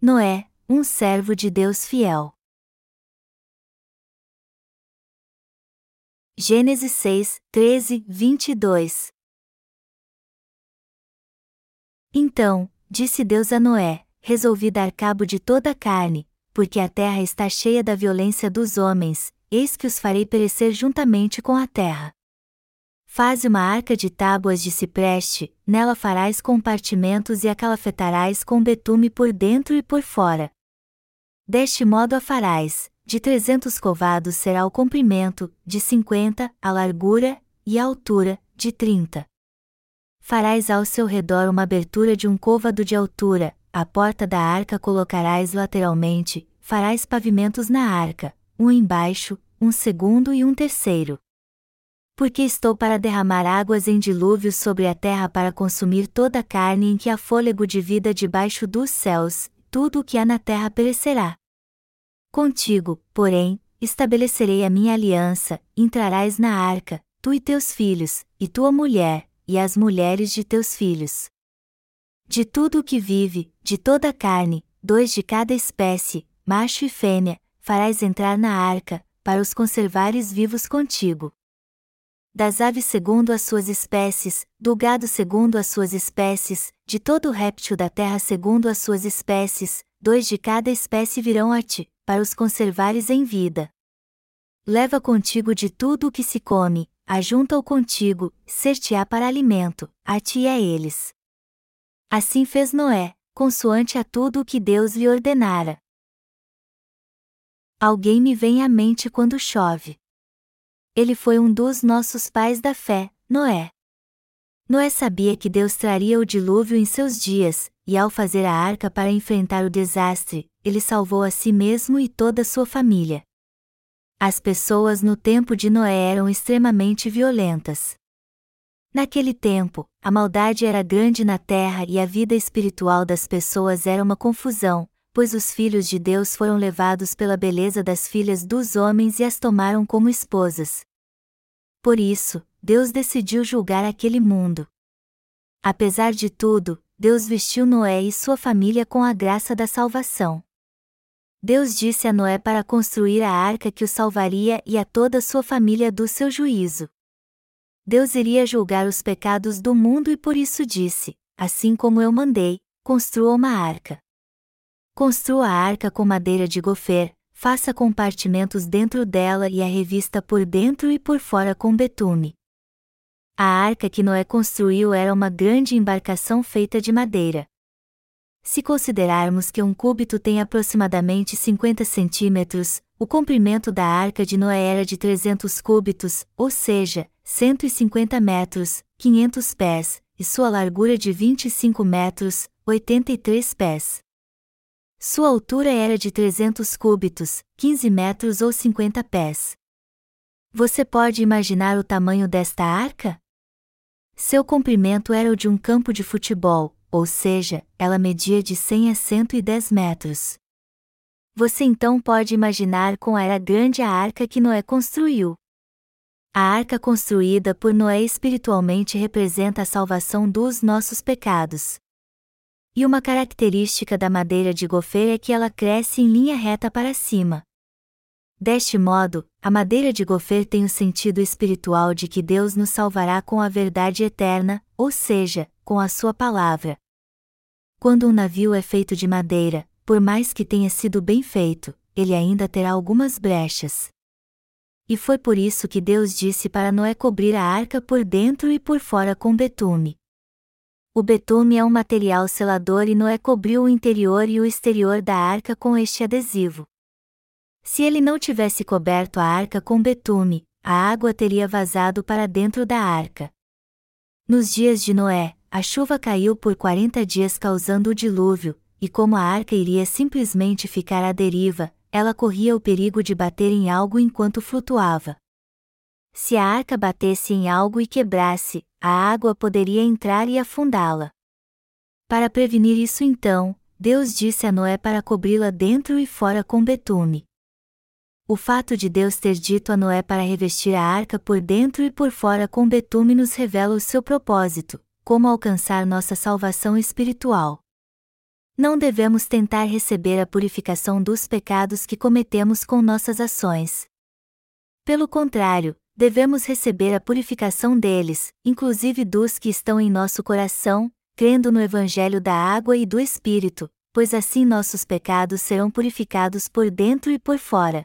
Noé, um servo de Deus fiel. Gênesis 6, 13, 22 Então, disse Deus a Noé: Resolvi dar cabo de toda a carne, porque a terra está cheia da violência dos homens, eis que os farei perecer juntamente com a terra. Faze uma arca de tábuas de cipreste, nela farás compartimentos e a calafetarás com betume por dentro e por fora. Deste modo a farás, de trezentos covados será o comprimento, de cinquenta, a largura, e a altura, de trinta. Farás ao seu redor uma abertura de um côvado de altura, a porta da arca colocarás lateralmente, farás pavimentos na arca, um embaixo, um segundo e um terceiro. Porque estou para derramar águas em dilúvio sobre a terra para consumir toda a carne em que há fôlego de vida debaixo dos céus, tudo o que há na terra perecerá. Contigo, porém, estabelecerei a minha aliança, entrarás na arca, tu e teus filhos, e tua mulher, e as mulheres de teus filhos. De tudo o que vive, de toda a carne, dois de cada espécie, macho e fêmea, farás entrar na arca, para os conservares vivos contigo. Das aves segundo as suas espécies, do gado segundo as suas espécies, de todo réptil da terra segundo as suas espécies, dois de cada espécie virão a ti, para os conservares em vida. Leva contigo de tudo o que se come, ajunta-o contigo, ser-te-á para alimento, a ti e a eles. Assim fez Noé, consoante a tudo o que Deus lhe ordenara. Alguém me vem à mente quando chove. Ele foi um dos nossos pais da fé, Noé. Noé sabia que Deus traria o dilúvio em seus dias, e ao fazer a arca para enfrentar o desastre, ele salvou a si mesmo e toda sua família. As pessoas no tempo de Noé eram extremamente violentas. Naquele tempo, a maldade era grande na terra e a vida espiritual das pessoas era uma confusão, pois os filhos de Deus foram levados pela beleza das filhas dos homens e as tomaram como esposas. Por isso, Deus decidiu julgar aquele mundo. Apesar de tudo, Deus vestiu Noé e sua família com a graça da salvação. Deus disse a Noé para construir a arca que o salvaria e a toda sua família do seu juízo. Deus iria julgar os pecados do mundo e por isso disse: Assim como eu mandei, construa uma arca. Construa a arca com madeira de gofer, faça compartimentos dentro dela e a revista por dentro e por fora com betume. A arca que Noé construiu era uma grande embarcação feita de madeira. Se considerarmos que um cúbito tem aproximadamente 50 centímetros, o comprimento da arca de Noé era de 300 cúbitos, ou seja, 150 metros, 500 pés, e sua largura de 25 metros, 83 pés. Sua altura era de 300 cúbitos, 15 metros ou 50 pés. Você pode imaginar o tamanho desta arca? Seu comprimento era o de um campo de futebol, ou seja, ela media de 100 a 110 metros. Você então pode imaginar quão era grande a arca que Noé construiu. A arca construída por Noé espiritualmente representa a salvação dos nossos pecados. E uma característica da madeira de gofer é que ela cresce em linha reta para cima. Deste modo, a madeira de gofer tem o sentido espiritual de que Deus nos salvará com a verdade eterna, ou seja, com a sua palavra. Quando um navio é feito de madeira, por mais que tenha sido bem feito, ele ainda terá algumas brechas. E foi por isso que Deus disse para Noé cobrir a arca por dentro e por fora com betume. O betume é um material selador e Noé cobriu o interior e o exterior da arca com este adesivo. Se ele não tivesse coberto a arca com betume, a água teria vazado para dentro da arca. Nos dias de Noé, a chuva caiu por quarenta dias causando o dilúvio, e como a arca iria simplesmente ficar à deriva, ela corria o perigo de bater em algo enquanto flutuava. Se a arca batesse em algo e quebrasse, a água poderia entrar e afundá-la. Para prevenir isso então, Deus disse a Noé para cobri-la dentro e fora com betume. O fato de Deus ter dito a Noé para revestir a arca por dentro e por fora com betume nos revela o seu propósito, como alcançar nossa salvação espiritual. Não devemos tentar receber a purificação dos pecados que cometemos com nossas ações. Pelo contrário, devemos receber a purificação deles, inclusive dos que estão em nosso coração, crendo no Evangelho da água e do Espírito, pois assim nossos pecados serão purificados por dentro e por fora.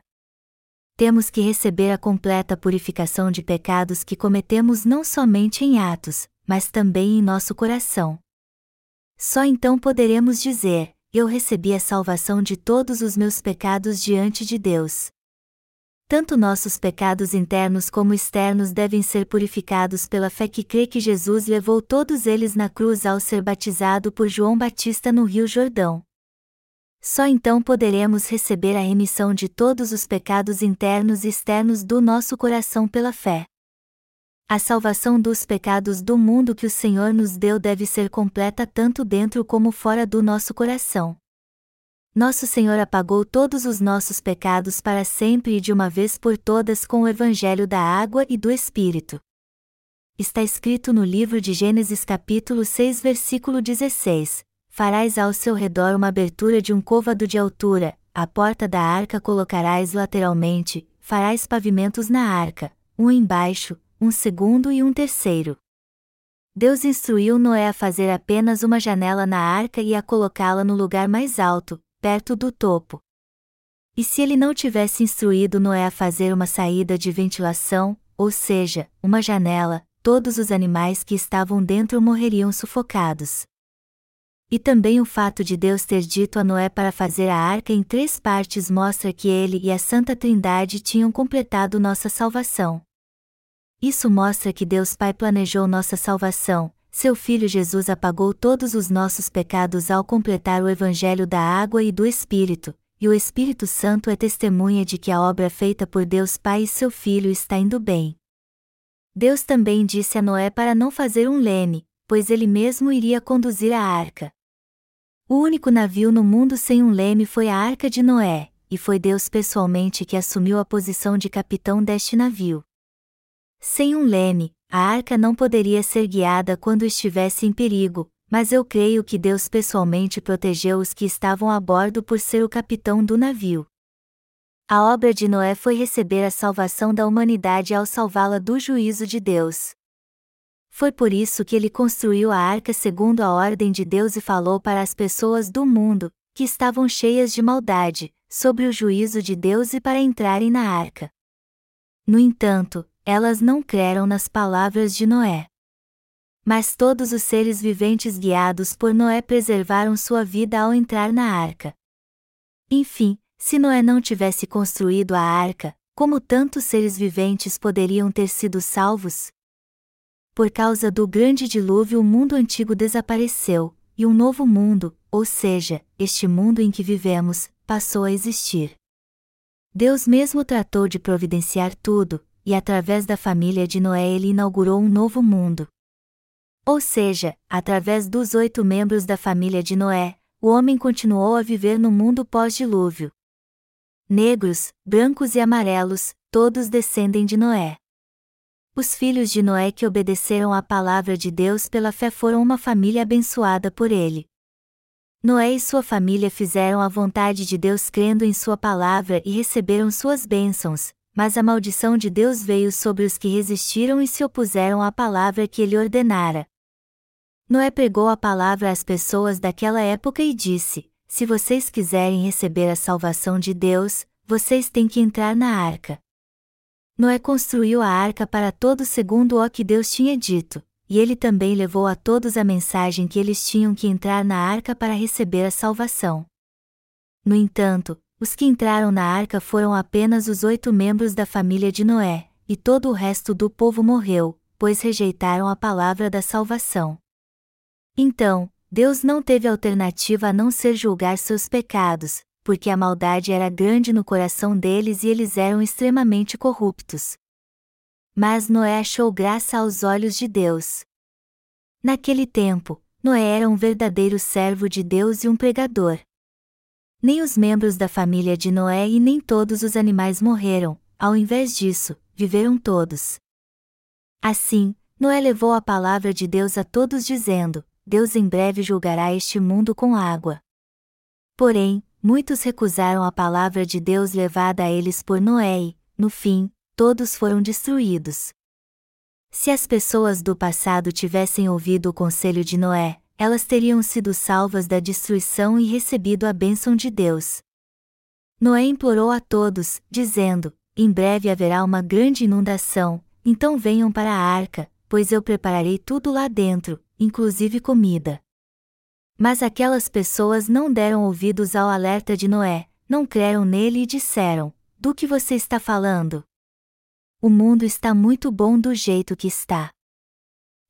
Temos que receber a completa purificação de pecados que cometemos não somente em atos, mas também em nosso coração. Só então poderemos dizer: Eu recebi a salvação de todos os meus pecados diante de Deus. Tanto nossos pecados internos como externos devem ser purificados pela fé que crê que Jesus levou todos eles na cruz ao ser batizado por João Batista no Rio Jordão. Só então poderemos receber a remissão de todos os pecados internos e externos do nosso coração pela fé. A salvação dos pecados do mundo que o Senhor nos deu deve ser completa tanto dentro como fora do nosso coração. Nosso Senhor apagou todos os nossos pecados para sempre e de uma vez por todas com o Evangelho da água e do Espírito. Está escrito no livro de Gênesis capítulo 6 versículo 16: Farás ao seu redor uma abertura de um côvado de altura, a porta da arca colocarás lateralmente, farás pavimentos na arca, um embaixo, um segundo e um terceiro. Deus instruiu Noé a fazer apenas uma janela na arca e a colocá-la no lugar mais alto, perto do topo. E se ele não tivesse instruído Noé a fazer uma saída de ventilação, ou seja, uma janela, todos os animais que estavam dentro morreriam sufocados. E também o fato de Deus ter dito a Noé para fazer a arca em três partes mostra que ele e a Santa Trindade tinham completado nossa salvação. Isso mostra que Deus Pai planejou nossa salvação, seu Filho Jesus apagou todos os nossos pecados ao completar o Evangelho da água e do Espírito, e o Espírito Santo é testemunha de que a obra feita por Deus Pai e seu Filho está indo bem. Deus também disse a Noé para não fazer um leme, pois ele mesmo iria conduzir a arca. O único navio no mundo sem um leme foi a arca de Noé, e foi Deus pessoalmente que assumiu a posição de capitão deste navio. Sem um leme, a arca não poderia ser guiada quando estivesse em perigo, mas eu creio que Deus pessoalmente protegeu os que estavam a bordo por ser o capitão do navio. A obra de Noé foi receber a salvação da humanidade ao salvá-la do juízo de Deus. Foi por isso que ele construiu a arca segundo a ordem de Deus e falou para as pessoas do mundo, que estavam cheias de maldade, sobre o juízo de Deus e para entrarem na arca. No entanto, elas não creram nas palavras de Noé. Mas todos os seres viventes guiados por Noé preservaram sua vida ao entrar na arca. Enfim, se Noé não tivesse construído a arca, como tantos seres viventes poderiam ter sido salvos? Por causa do grande dilúvio, o mundo antigo desapareceu, e um novo mundo, ou seja, este mundo em que vivemos, passou a existir. Deus mesmo tratou de providenciar tudo, e através da família de Noé ele inaugurou um novo mundo. Ou seja, através dos oito membros da família de Noé, o homem continuou a viver no mundo pós-dilúvio. Negros, brancos e amarelos, todos descendem de Noé. Os filhos de Noé que obedeceram à palavra de Deus pela fé foram uma família abençoada por ele. Noé e sua família fizeram a vontade de Deus crendo em sua palavra e receberam suas bênçãos, mas a maldição de Deus veio sobre os que resistiram e se opuseram à palavra que ele ordenara. Noé pregou a palavra às pessoas daquela época e disse: Se vocês quiserem receber a salvação de Deus, vocês têm que entrar na arca. Noé construiu a arca para todos segundo o que Deus tinha dito, e ele também levou a todos a mensagem que eles tinham que entrar na arca para receber a salvação. No entanto, os que entraram na arca foram apenas os oito membros da família de Noé, e todo o resto do povo morreu, pois rejeitaram a palavra da salvação. Então, Deus não teve alternativa a não ser julgar seus pecados, porque a maldade era grande no coração deles e eles eram extremamente corruptos. Mas Noé achou graça aos olhos de Deus. Naquele tempo, Noé era um verdadeiro servo de Deus e um pregador nem os membros da família de Noé e nem todos os animais morreram, ao invés disso, viveram todos. Assim, Noé levou a palavra de Deus a todos dizendo: Deus em breve julgará este mundo com água. Porém, muitos recusaram a palavra de Deus levada a eles por Noé e, no fim, todos foram destruídos. Se as pessoas do passado tivessem ouvido o conselho de Noé, elas teriam sido salvas da destruição e recebido a bênção de Deus. Noé implorou a todos, dizendo: Em breve haverá uma grande inundação, então venham para a arca, pois eu prepararei tudo lá dentro, inclusive comida. Mas aquelas pessoas não deram ouvidos ao alerta de Noé, não creram nele e disseram: Do que você está falando? O mundo está muito bom do jeito que está.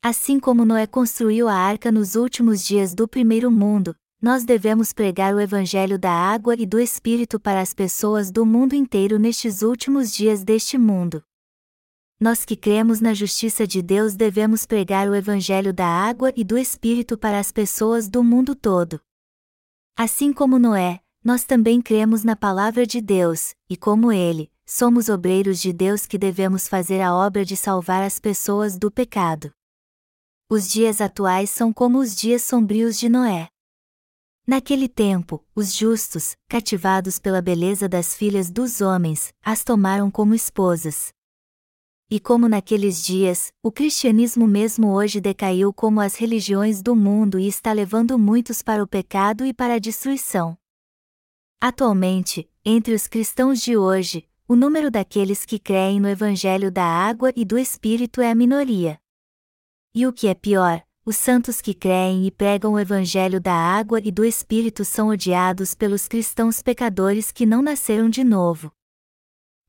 Assim como Noé construiu a arca nos últimos dias do primeiro mundo, nós devemos pregar o Evangelho da água e do Espírito para as pessoas do mundo inteiro nestes últimos dias deste mundo. Nós que cremos na justiça de Deus devemos pregar o Evangelho da água e do Espírito para as pessoas do mundo todo. Assim como Noé, nós também cremos na palavra de Deus, e como ele, somos obreiros de Deus que devemos fazer a obra de salvar as pessoas do pecado. Os dias atuais são como os dias sombrios de Noé. Naquele tempo, os justos, cativados pela beleza das filhas dos homens, as tomaram como esposas. E como naqueles dias, o cristianismo mesmo hoje decaiu como as religiões do mundo e está levando muitos para o pecado e para a destruição. Atualmente, entre os cristãos de hoje, o número daqueles que creem no Evangelho da água e do Espírito é a minoria. E o que é pior, os santos que creem e pregam o Evangelho da água e do Espírito são odiados pelos cristãos pecadores que não nasceram de novo.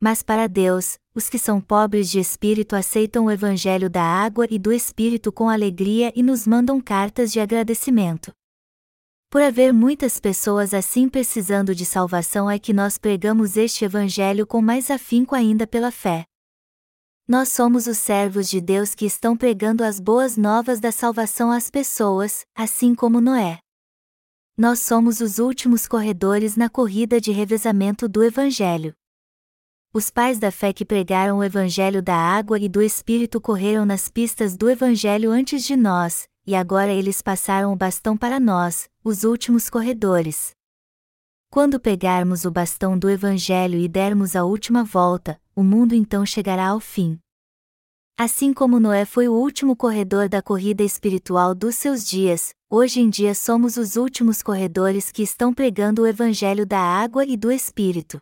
Mas para Deus, os que são pobres de espírito aceitam o Evangelho da água e do Espírito com alegria e nos mandam cartas de agradecimento. Por haver muitas pessoas assim precisando de salvação é que nós pregamos este Evangelho com mais afinco ainda pela fé. Nós somos os servos de Deus que estão pregando as boas novas da salvação às pessoas, assim como Noé. Nós somos os últimos corredores na corrida de revezamento do Evangelho. Os pais da fé que pregaram o Evangelho da água e do Espírito correram nas pistas do Evangelho antes de nós, e agora eles passaram o bastão para nós, os últimos corredores. Quando pegarmos o bastão do Evangelho e dermos a última volta, o mundo então chegará ao fim. Assim como Noé foi o último corredor da corrida espiritual dos seus dias, hoje em dia somos os últimos corredores que estão pregando o Evangelho da água e do Espírito.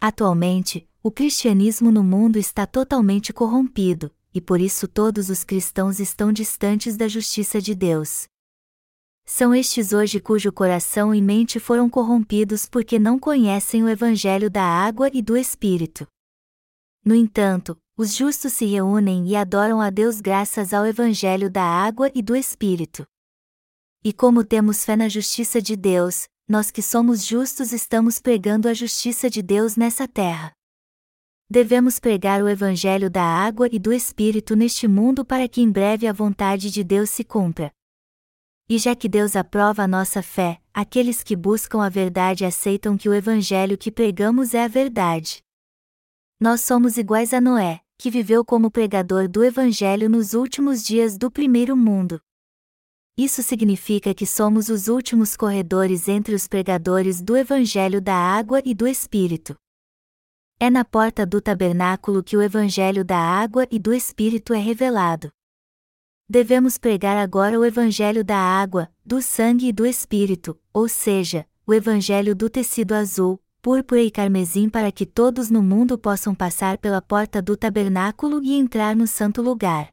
Atualmente, o cristianismo no mundo está totalmente corrompido, e por isso todos os cristãos estão distantes da justiça de Deus. São estes hoje cujo coração e mente foram corrompidos porque não conhecem o Evangelho da água e do Espírito. No entanto, os justos se reúnem e adoram a Deus graças ao Evangelho da água e do Espírito. E como temos fé na justiça de Deus, nós que somos justos estamos pregando a justiça de Deus nessa terra. Devemos pregar o Evangelho da água e do Espírito neste mundo para que em breve a vontade de Deus se cumpra. E já que Deus aprova a nossa fé, aqueles que buscam a verdade aceitam que o evangelho que pregamos é a verdade. Nós somos iguais a Noé, que viveu como pregador do evangelho nos últimos dias do primeiro mundo. Isso significa que somos os últimos corredores entre os pregadores do evangelho da água e do espírito. É na porta do tabernáculo que o evangelho da água e do espírito é revelado devemos pregar agora o Evangelho da água, do sangue e do Espírito, ou seja, o Evangelho do tecido azul, púrpura e carmesim para que todos no mundo possam passar pela porta do tabernáculo e entrar no santo lugar.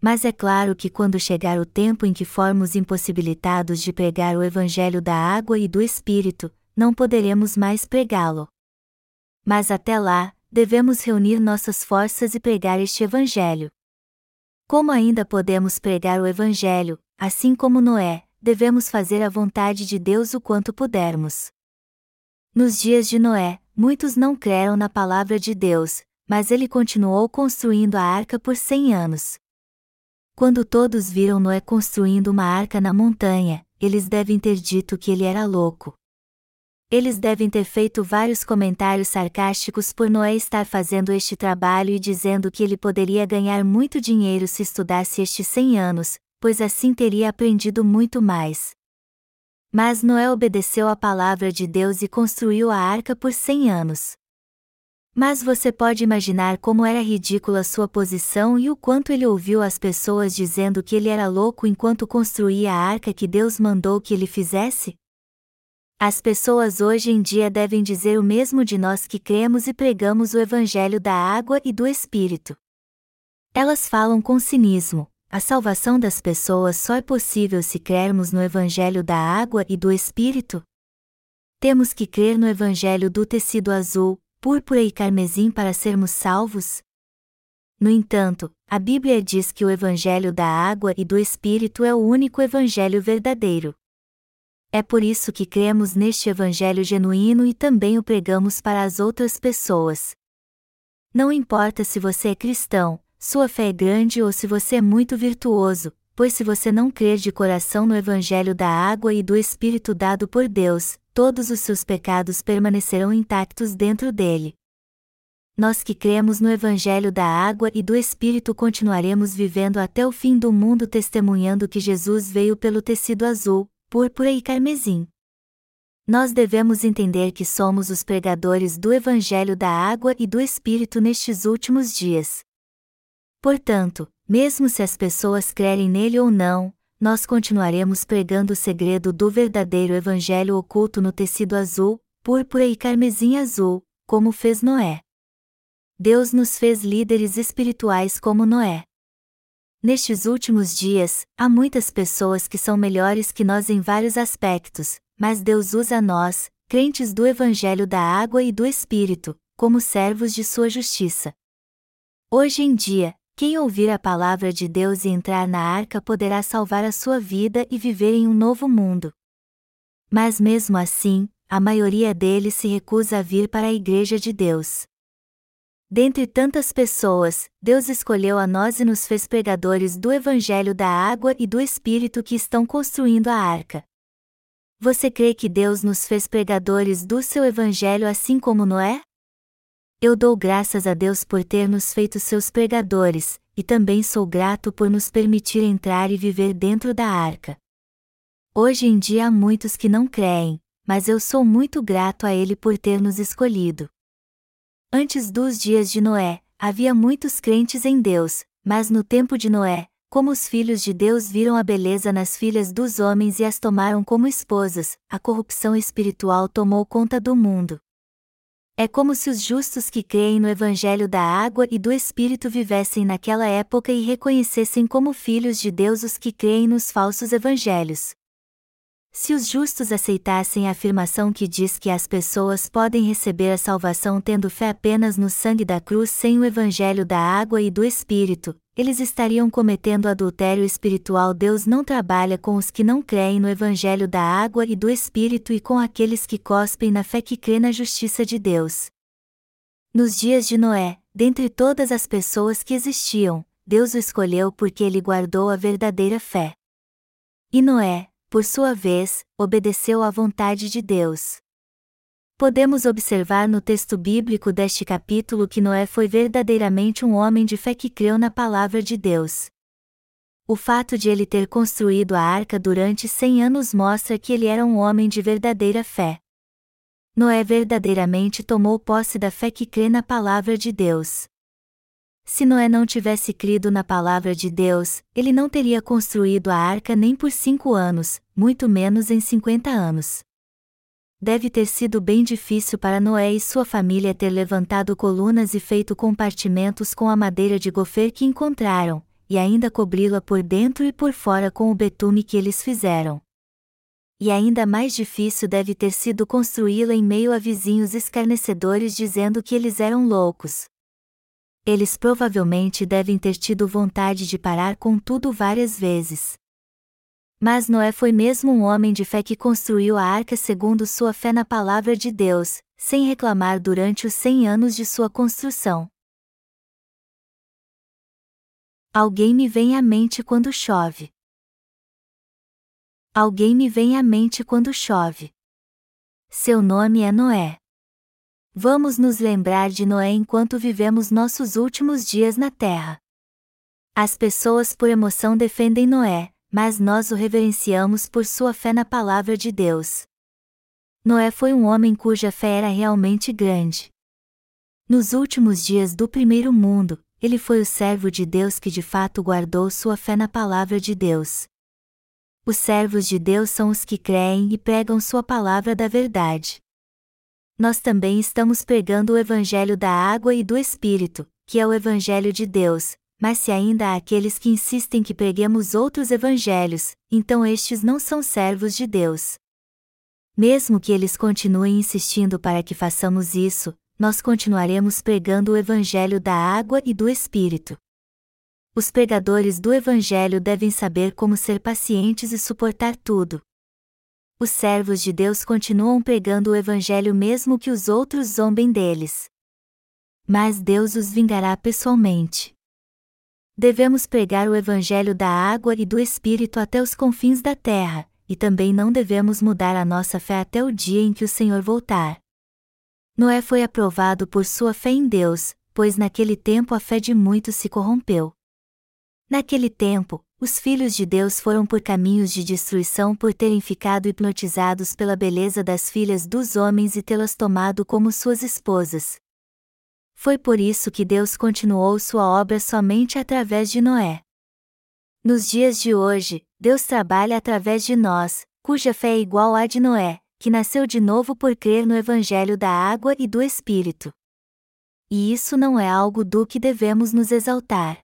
Mas é claro que quando chegar o tempo em que formos impossibilitados de pregar o Evangelho da água e do Espírito, não poderemos mais pregá-lo. Mas até lá, devemos reunir nossas forças e pregar este Evangelho. Como ainda podemos pregar o Evangelho, assim como Noé, devemos fazer a vontade de Deus o quanto pudermos. Nos dias de Noé, muitos não creram na palavra de Deus, mas ele continuou construindo a arca por cem anos. Quando todos viram Noé construindo uma arca na montanha, eles devem ter dito que ele era louco. Eles devem ter feito vários comentários sarcásticos por Noé estar fazendo este trabalho e dizendo que ele poderia ganhar muito dinheiro se estudasse estes 100 anos, pois assim teria aprendido muito mais. Mas Noé obedeceu à palavra de Deus e construiu a arca por cem anos. Mas você pode imaginar como era ridícula sua posição e o quanto ele ouviu as pessoas dizendo que ele era louco enquanto construía a arca que Deus mandou que ele fizesse? As pessoas hoje em dia devem dizer o mesmo de nós que cremos e pregamos o Evangelho da água e do Espírito. Elas falam com cinismo: a salvação das pessoas só é possível se crermos no Evangelho da água e do Espírito? Temos que crer no Evangelho do tecido azul, púrpura e carmesim para sermos salvos? No entanto, a Bíblia diz que o Evangelho da água e do Espírito é o único Evangelho verdadeiro. É por isso que cremos neste Evangelho genuíno e também o pregamos para as outras pessoas. Não importa se você é cristão, sua fé é grande ou se você é muito virtuoso, pois se você não crer de coração no Evangelho da água e do Espírito dado por Deus, todos os seus pecados permanecerão intactos dentro dele. Nós que cremos no Evangelho da água e do Espírito continuaremos vivendo até o fim do mundo testemunhando que Jesus veio pelo tecido azul, púrpura e carmesim. Nós devemos entender que somos os pregadores do Evangelho da água e do Espírito nestes últimos dias. Portanto, mesmo se as pessoas crerem nele ou não, nós continuaremos pregando o segredo do verdadeiro evangelho oculto no tecido azul, púrpura e carmesim azul, como fez Noé. Deus nos fez líderes espirituais como Noé. Nestes últimos dias, há muitas pessoas que são melhores que nós em vários aspectos, mas Deus usa nós, crentes do Evangelho da Água e do Espírito, como servos de sua justiça. Hoje em dia, quem ouvir a palavra de Deus e entrar na arca poderá salvar a sua vida e viver em um novo mundo. Mas mesmo assim, a maioria deles se recusa a vir para a Igreja de Deus. Dentre tantas pessoas, Deus escolheu a nós e nos fez pregadores do Evangelho da Água e do Espírito que estão construindo a arca. Você crê que Deus nos fez pregadores do seu Evangelho assim como Noé? Eu dou graças a Deus por ter nos feito seus pregadores, e também sou grato por nos permitir entrar e viver dentro da arca. Hoje em dia há muitos que não creem, mas eu sou muito grato a Ele por ter nos escolhido. Antes dos dias de Noé, havia muitos crentes em Deus, mas no tempo de Noé, como os filhos de Deus viram a beleza nas filhas dos homens e as tomaram como esposas, a corrupção espiritual tomou conta do mundo. É como se os justos que creem no Evangelho da água e do Espírito vivessem naquela época e reconhecessem como filhos de Deus os que creem nos falsos evangelhos. Se os justos aceitassem a afirmação que diz que as pessoas podem receber a salvação tendo fé apenas no sangue da cruz sem o Evangelho da água e do Espírito, eles estariam cometendo adultério espiritual. Deus não trabalha com os que não creem no Evangelho da água e do Espírito e com aqueles que cospem na fé que crê na justiça de Deus. Nos dias de Noé, dentre todas as pessoas que existiam, Deus o escolheu porque ele guardou a verdadeira fé. E Noé, por sua vez, obedeceu à vontade de Deus. Podemos observar no texto bíblico deste capítulo que Noé foi verdadeiramente um homem de fé que creu na palavra de Deus. O fato de ele ter construído a arca durante cem anos mostra que ele era um homem de verdadeira fé. Noé verdadeiramente tomou posse da fé que crê na palavra de Deus. Se Noé não tivesse crido na palavra de Deus, ele não teria construído a arca nem por cinco anos, muito menos em cinquenta anos deve ter sido bem difícil para Noé e sua família ter levantado colunas e feito compartimentos com a madeira de gofer que encontraram, e ainda cobri-la por dentro e por fora com o betume que eles fizeram. E ainda mais difícil deve ter sido construí-la em meio a vizinhos escarnecedores dizendo que eles eram loucos. Eles provavelmente devem ter tido vontade de parar com tudo várias vezes. Mas Noé foi mesmo um homem de fé que construiu a arca segundo sua fé na palavra de Deus, sem reclamar durante os cem anos de sua construção. Alguém me vem à mente quando chove. Alguém me vem à mente quando chove. Seu nome é Noé. Vamos nos lembrar de Noé enquanto vivemos nossos últimos dias na terra. As pessoas por emoção defendem Noé, mas nós o reverenciamos por sua fé na palavra de Deus. Noé foi um homem cuja fé era realmente grande. Nos últimos dias do primeiro mundo, ele foi o servo de Deus que de fato guardou sua fé na palavra de Deus. Os servos de Deus são os que creem e pregam sua palavra da verdade. Nós também estamos pregando o Evangelho da água e do Espírito, que é o Evangelho de Deus, mas se ainda há aqueles que insistem que preguemos outros evangelhos, então estes não são servos de Deus. Mesmo que eles continuem insistindo para que façamos isso, nós continuaremos pregando o Evangelho da água e do Espírito. Os pregadores do Evangelho devem saber como ser pacientes e suportar tudo. Os servos de Deus continuam pregando o Evangelho mesmo que os outros zombem deles. Mas Deus os vingará pessoalmente. Devemos pregar o Evangelho da água e do Espírito até os confins da terra, e também não devemos mudar a nossa fé até o dia em que o Senhor voltar. Noé foi aprovado por sua fé em Deus, pois naquele tempo a fé de muitos se corrompeu. Naquele tempo, os filhos de Deus foram por caminhos de destruição por terem ficado hipnotizados pela beleza das filhas dos homens e tê-las tomado como suas esposas. Foi por isso que Deus continuou sua obra somente através de Noé. Nos dias de hoje, Deus trabalha através de nós, cuja fé é igual à de Noé, que nasceu de novo por crer no Evangelho da água e do Espírito. E isso não é algo do que devemos nos exaltar.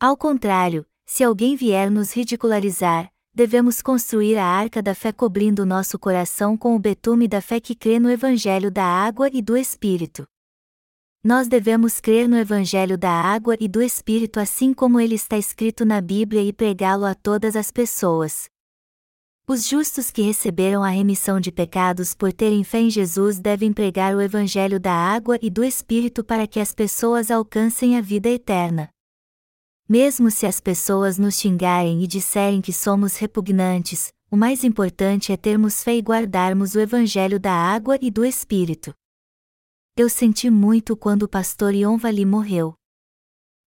Ao contrário, se alguém vier nos ridicularizar, devemos construir a arca da fé cobrindo nosso coração com o betume da fé que crê no Evangelho da água e do Espírito. Nós devemos crer no Evangelho da água e do Espírito assim como ele está escrito na Bíblia e pregá-lo a todas as pessoas, os justos que receberam a remissão de pecados por terem fé em Jesus devem pregar o Evangelho da água e do Espírito para que as pessoas alcancem a vida eterna. Mesmo se as pessoas nos xingarem e disserem que somos repugnantes, o mais importante é termos fé e guardarmos o Evangelho da água e do Espírito. Eu senti muito quando o pastor Yonvali morreu.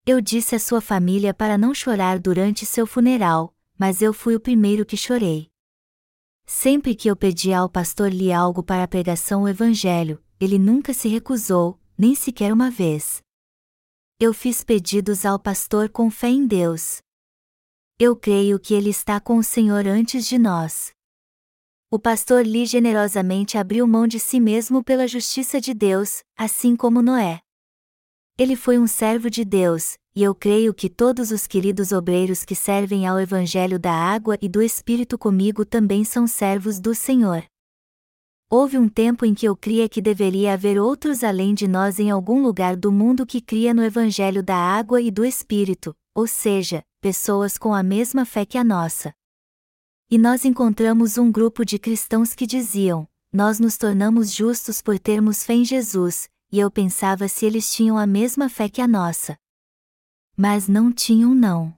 Eu disse à sua família para não chorar durante seu funeral, mas eu fui o primeiro que chorei. Sempre que eu pedia ao pastor Lee algo para a pregação o Evangelho, ele nunca se recusou, nem sequer uma vez. Eu fiz pedidos ao pastor com fé em Deus. Eu creio que ele está com o Senhor antes de nós. O pastor Lee generosamente abriu mão de si mesmo pela justiça de Deus, assim como Noé. Ele foi um servo de Deus, e eu creio que todos os queridos obreiros que servem ao Evangelho da água e do Espírito comigo também são servos do Senhor. Houve um tempo em que eu cria que deveria haver outros além de nós em algum lugar do mundo que cria no Evangelho da água e do Espírito, ou seja, pessoas com a mesma fé que a nossa. E nós encontramos um grupo de cristãos que diziam: Nós nos tornamos justos por termos fé em Jesus, e eu pensava se eles tinham a mesma fé que a nossa mas não tinham não.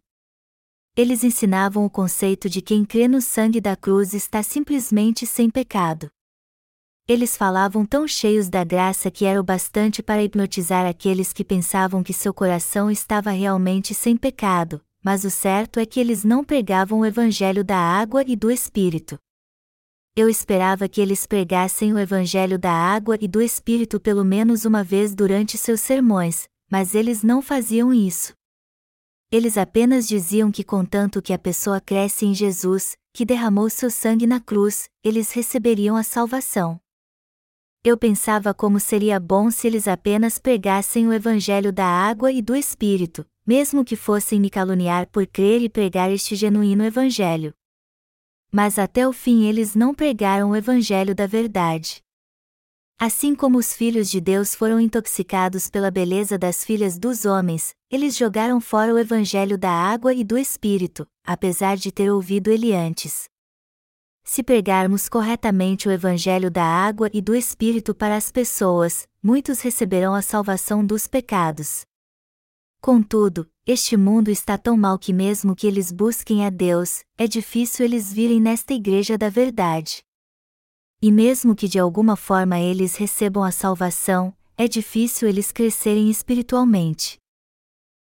Eles ensinavam o conceito de quem crê no sangue da cruz está simplesmente sem pecado. Eles falavam tão cheios da graça que era o bastante para hipnotizar aqueles que pensavam que seu coração estava realmente sem pecado, mas o certo é que eles não pregavam o evangelho da água e do Espírito. Eu esperava que eles pregassem o evangelho da água e do Espírito pelo menos uma vez durante seus sermões, mas eles não faziam isso. Eles apenas diziam que contanto que a pessoa cresce em Jesus, que derramou seu sangue na cruz, eles receberiam a salvação. Eu pensava como seria bom se eles apenas pregassem o evangelho da água e do Espírito, mesmo que fossem me caluniar por crer e pregar este genuíno evangelho. Mas até o fim eles não pregaram o evangelho da verdade. Assim como os filhos de Deus foram intoxicados pela beleza das filhas dos homens, eles jogaram fora o evangelho da água e do Espírito, apesar de ter ouvido ele antes. Se pregarmos corretamente o evangelho da água e do Espírito para as pessoas, muitos receberão a salvação dos pecados. Contudo, este mundo está tão mal que, mesmo que eles busquem a Deus, é difícil eles virem nesta igreja da verdade. E mesmo que de alguma forma eles recebam a salvação, é difícil eles crescerem espiritualmente.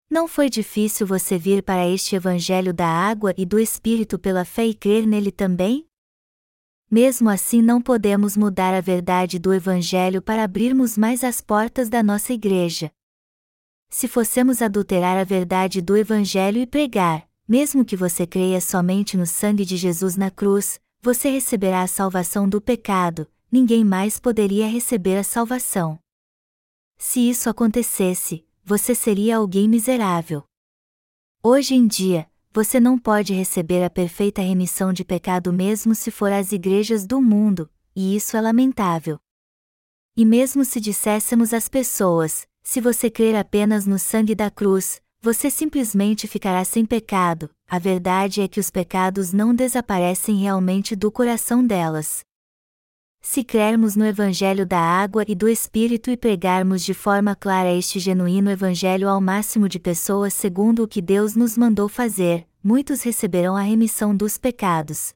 Não foi difícil você vir para este Evangelho da água e do Espírito pela fé e crer nele também? Mesmo assim, não podemos mudar a verdade do Evangelho para abrirmos mais as portas da nossa igreja. Se fossemos adulterar a verdade do Evangelho e pregar, mesmo que você creia somente no sangue de Jesus na cruz, você receberá a salvação do pecado, ninguém mais poderia receber a salvação. Se isso acontecesse, você seria alguém miserável. Hoje em dia, você não pode receber a perfeita remissão de pecado mesmo se for às igrejas do mundo, e isso é lamentável. E mesmo se disséssemos às pessoas, se você crer apenas no sangue da cruz, você simplesmente ficará sem pecado, a verdade é que os pecados não desaparecem realmente do coração delas. Se crermos no Evangelho da água e do Espírito e pregarmos de forma clara este genuíno Evangelho ao máximo de pessoas segundo o que Deus nos mandou fazer, muitos receberão a remissão dos pecados.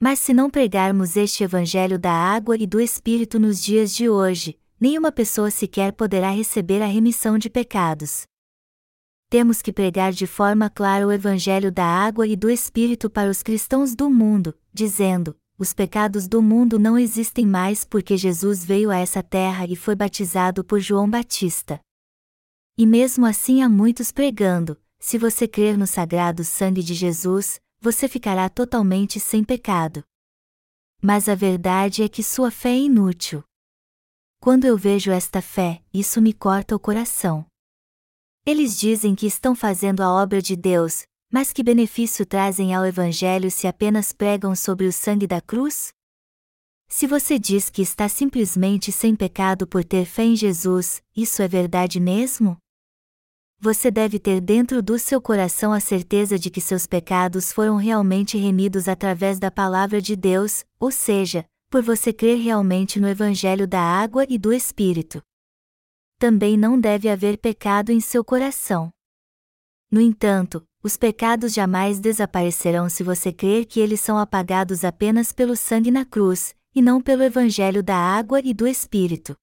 Mas se não pregarmos este Evangelho da água e do Espírito nos dias de hoje, nenhuma pessoa sequer poderá receber a remissão de pecados. Temos que pregar de forma clara o Evangelho da água e do Espírito para os cristãos do mundo, dizendo: os pecados do mundo não existem mais porque Jesus veio a essa terra e foi batizado por João Batista. E mesmo assim há muitos pregando: se você crer no sagrado sangue de Jesus, você ficará totalmente sem pecado. Mas a verdade é que sua fé é inútil. Quando eu vejo esta fé, isso me corta o coração. Eles dizem que estão fazendo a obra de Deus, mas que benefício trazem ao Evangelho se apenas pregam sobre o sangue da cruz? Se você diz que está simplesmente sem pecado por ter fé em Jesus, isso é verdade mesmo? Você deve ter dentro do seu coração a certeza de que seus pecados foram realmente remidos através da palavra de Deus, ou seja, por você crer realmente no Evangelho da água e do Espírito. Também não deve haver pecado em seu coração. No entanto, os pecados jamais desaparecerão se você crer que eles são apagados apenas pelo sangue na cruz, e não pelo evangelho da água e do Espírito.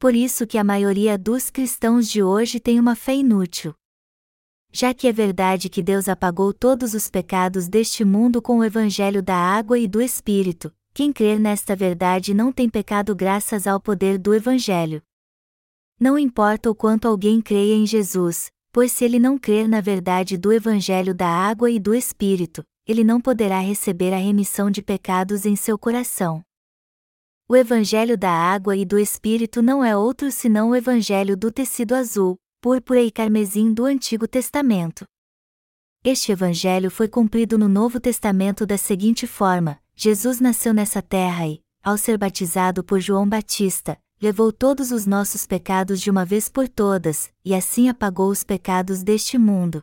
Por isso que a maioria dos cristãos de hoje tem uma fé inútil. Já que é verdade que Deus apagou todos os pecados deste mundo com o evangelho da água e do Espírito, quem crer nesta verdade não tem pecado graças ao poder do evangelho. Não importa o quanto alguém creia em Jesus, pois se ele não crer na verdade do Evangelho da água e do Espírito, ele não poderá receber a remissão de pecados em seu coração. O Evangelho da água e do Espírito não é outro senão o Evangelho do tecido azul, púrpura e carmesim do Antigo Testamento. Este Evangelho foi cumprido no Novo Testamento da seguinte forma: Jesus nasceu nessa terra e, ao ser batizado por João Batista, levou todos os nossos pecados de uma vez por todas, e assim apagou os pecados deste mundo.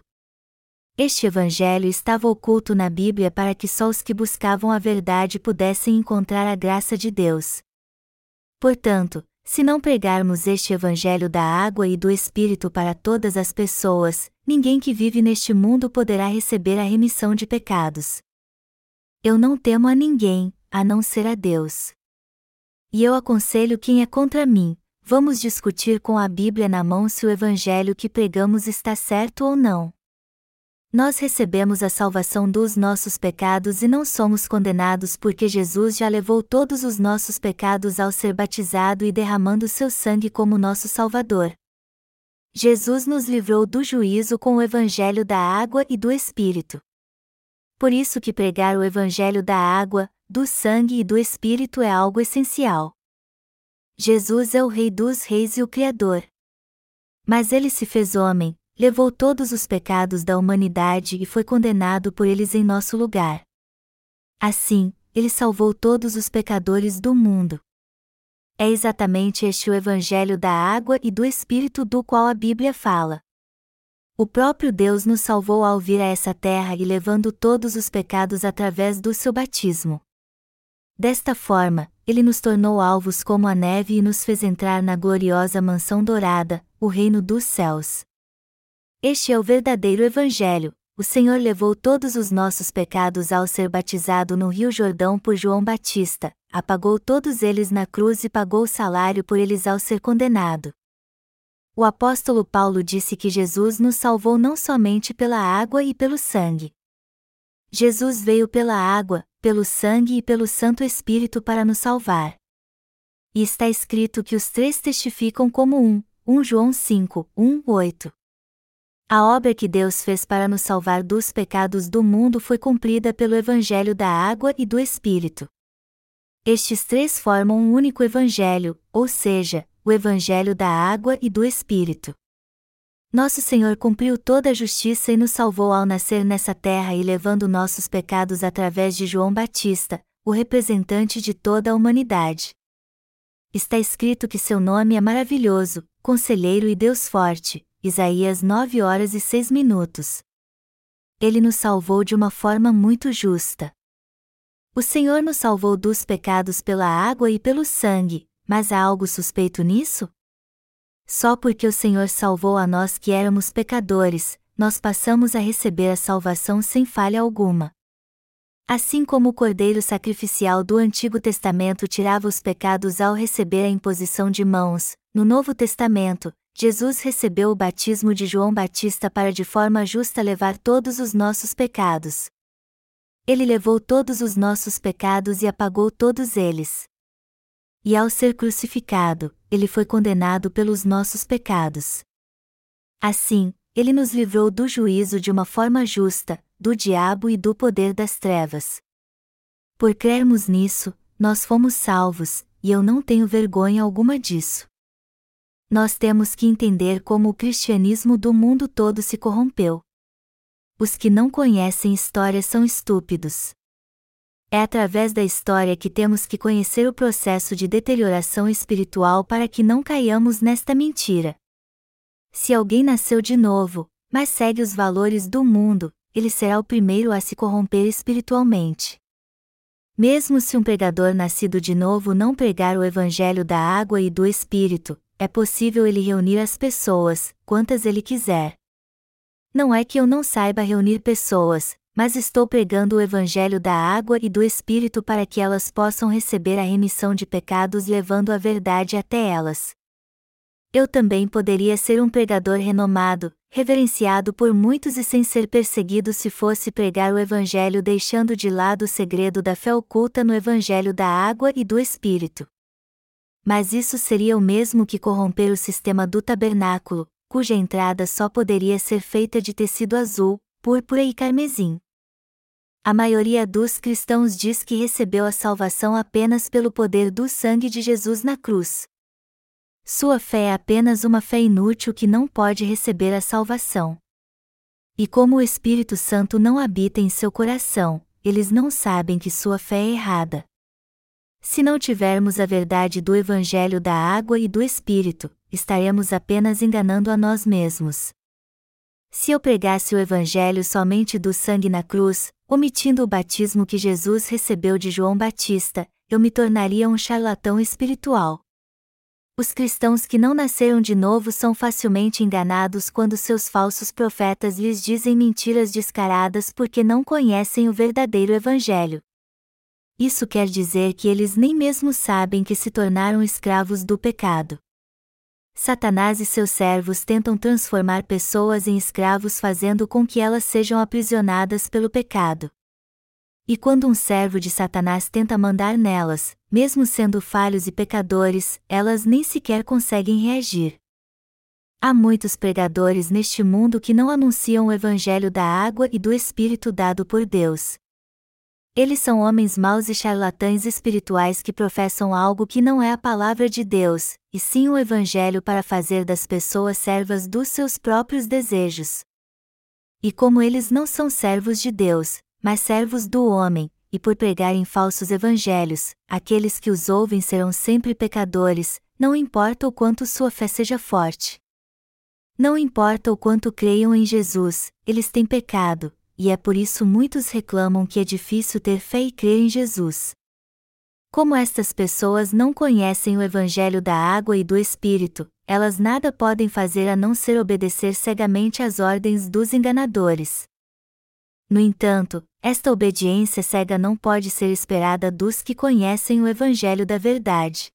Este evangelho estava oculto na Bíblia para que só os que buscavam a verdade pudessem encontrar a graça de Deus. Portanto, se não pregarmos este evangelho da água e do Espírito para todas as pessoas, ninguém que vive neste mundo poderá receber a remissão de pecados. Eu não temo a ninguém, a não ser a Deus. E eu aconselho quem é contra mim, vamos discutir com a Bíblia na mão se o evangelho que pregamos está certo ou não. Nós recebemos a salvação dos nossos pecados e não somos condenados porque Jesus já levou todos os nossos pecados ao ser batizado e derramando seu sangue como nosso Salvador. Jesus nos livrou do juízo com o evangelho da água e do Espírito. Por isso que pregar o evangelho da água, do sangue e do Espírito é algo essencial. Jesus é o Rei dos Reis e o Criador. Mas ele se fez homem, levou todos os pecados da humanidade e foi condenado por eles em nosso lugar. Assim, ele salvou todos os pecadores do mundo. É exatamente este o Evangelho da água e do Espírito do qual a Bíblia fala. O próprio Deus nos salvou ao vir a essa terra e levando todos os pecados através do seu batismo. Desta forma, ele nos tornou alvos como a neve e nos fez entrar na gloriosa mansão dourada, o reino dos céus. Este é o verdadeiro Evangelho. O Senhor levou todos os nossos pecados ao ser batizado no Rio Jordão por João Batista, apagou todos eles na cruz e pagou o salário por eles ao ser condenado. o apóstolo Paulo disse que Jesus nos salvou não somente pela água e pelo sangue. Jesus veio pela água, pelo sangue e pelo Santo Espírito para nos salvar. E está escrito que os três testificam como um, 1 João 5, 1, 8. A obra que Deus fez para nos salvar dos pecados do mundo foi cumprida pelo Evangelho da Água e do Espírito. Estes três formam um único Evangelho, ou seja, o Evangelho da Água e do Espírito. Nosso Senhor cumpriu toda a justiça e nos salvou ao nascer nessa terra e levando nossos pecados através de João Batista, o representante de toda a humanidade. Está escrito que seu nome é maravilhoso, Conselheiro e Deus Forte, Isaías 9 horas e 6 minutos. Ele nos salvou de uma forma muito justa. O Senhor nos salvou dos pecados pela água e pelo sangue, mas há algo suspeito nisso? Só porque o Senhor salvou a nós que éramos pecadores, nós passamos a receber a salvação sem falha alguma. Assim como o cordeiro sacrificial do Antigo Testamento tirava os pecados ao receber a imposição de mãos, no Novo Testamento, Jesus recebeu o batismo de João Batista para de forma justa levar todos os nossos pecados. Ele levou todos os nossos pecados e apagou todos eles. E ao ser crucificado, ele foi condenado pelos nossos pecados. Assim, ele nos livrou do juízo de uma forma justa, do diabo e do poder das trevas. Por crermos nisso, nós fomos salvos, e eu não tenho vergonha alguma disso nós temos que entender como o cristianismo do mundo todo se corrompeu. Os que não conhecem história são estúpidos. É através da história que temos que conhecer o processo de deterioração espiritual para que não caiamos nesta mentira. Se alguém nasceu de novo, mas segue os valores do mundo, ele será o primeiro a se corromper espiritualmente. Mesmo se um pregador nascido de novo não pregar o evangelho da água e do espírito, é possível ele reunir as pessoas, quantas ele quiser. Não é que eu não saiba reunir pessoas, mas estou pregando o Evangelho da água e do Espírito para que elas possam receber a remissão de pecados levando a verdade até elas. Eu também poderia ser um pregador renomado, reverenciado por muitos e sem ser perseguido se fosse pregar o Evangelho deixando de lado o segredo da fé oculta no Evangelho da água e do Espírito mas isso seria o mesmo que corromper o sistema do tabernáculo, cuja entrada só poderia ser feita de tecido azul, púrpura e carmesim. A maioria dos cristãos diz que recebeu a salvação apenas pelo poder do sangue de Jesus na cruz. Sua fé é apenas uma fé inútil que não pode receber a salvação. E como o Espírito Santo não habita em seu coração, eles não sabem que sua fé é errada. Se não tivermos a verdade do Evangelho da água e do Espírito, estaremos apenas enganando a nós mesmos. Se eu pregasse o Evangelho somente do sangue na cruz, omitindo o batismo que Jesus recebeu de João Batista, eu me tornaria um charlatão espiritual. Os cristãos que não nasceram de novo são facilmente enganados quando seus falsos profetas lhes dizem mentiras descaradas porque não conhecem o verdadeiro Evangelho. Isso quer dizer que eles nem mesmo sabem que se tornaram escravos do pecado. Satanás e seus servos tentam transformar pessoas em escravos fazendo com que elas sejam aprisionadas pelo pecado. E quando um servo de Satanás tenta mandar nelas, mesmo sendo falhos e pecadores, elas nem sequer conseguem reagir. Há muitos pregadores neste mundo que não anunciam o evangelho da água e do Espírito dado por Deus, eles são homens maus e charlatães espirituais que professam algo que não é a palavra de Deus, e sim o Evangelho para fazer das pessoas servas dos seus próprios desejos. E como eles não são servos de Deus, mas servos do homem, e por pregarem falsos evangelhos, aqueles que os ouvem serão sempre pecadores, não importa o quanto sua fé seja forte. Não importa o quanto creiam em Jesus, eles têm pecado, e é por isso muitos reclamam que é difícil ter fé e crer em Jesus. Como estas pessoas não conhecem o Evangelho da água e do Espírito, elas nada podem fazer a não ser obedecer cegamente às ordens dos enganadores. No entanto, esta obediência cega não pode ser esperada dos que conhecem o Evangelho da verdade.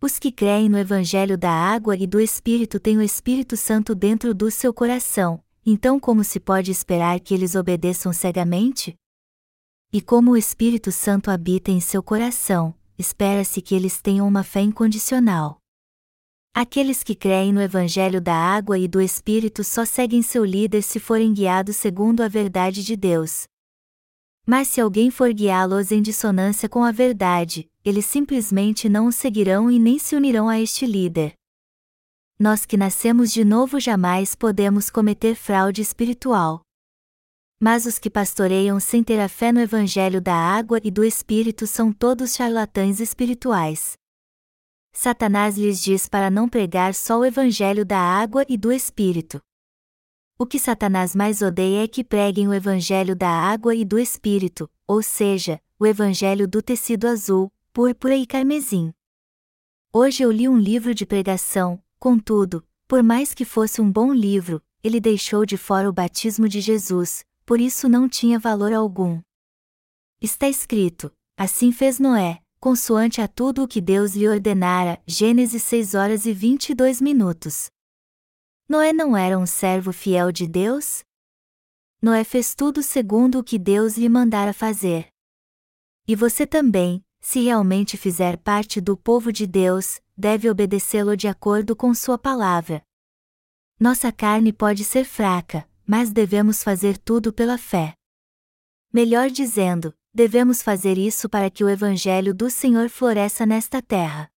Os que creem no Evangelho da água e do Espírito têm o Espírito Santo dentro do seu coração, então como se pode esperar que eles obedeçam cegamente? E como o Espírito Santo habita em seu coração, espera-se que eles tenham uma fé incondicional. Aqueles que creem no Evangelho da água e do Espírito só seguem seu líder se forem guiados segundo a verdade de Deus. Mas se alguém for guiá-los em dissonância com a verdade, eles simplesmente não o seguirão e nem se unirão a este líder. Nós que nascemos de novo jamais podemos cometer fraude espiritual. Mas os que pastoreiam sem ter a fé no Evangelho da água e do Espírito são todos charlatães espirituais. Satanás lhes diz para não pregar só o Evangelho da água e do Espírito. O que Satanás mais odeia é que preguem o Evangelho da água e do Espírito, ou seja, o Evangelho do tecido azul, púrpura e carmesim. Hoje eu li um livro de pregação, contudo, por mais que fosse um bom livro, ele deixou de fora o batismo de Jesus, por isso não tinha valor algum. Está escrito: Assim fez Noé, consoante a tudo o que Deus lhe ordenara. Gênesis 6 horas e 22 minutos. Noé não era um servo fiel de Deus? Noé fez tudo segundo o que Deus lhe mandara fazer. E você também, se realmente fizer parte do povo de Deus, deve obedecê-lo de acordo com Sua palavra. Nossa carne pode ser fraca, mas devemos fazer tudo pela fé. Melhor dizendo, devemos fazer isso para que o Evangelho do Senhor floresça nesta terra.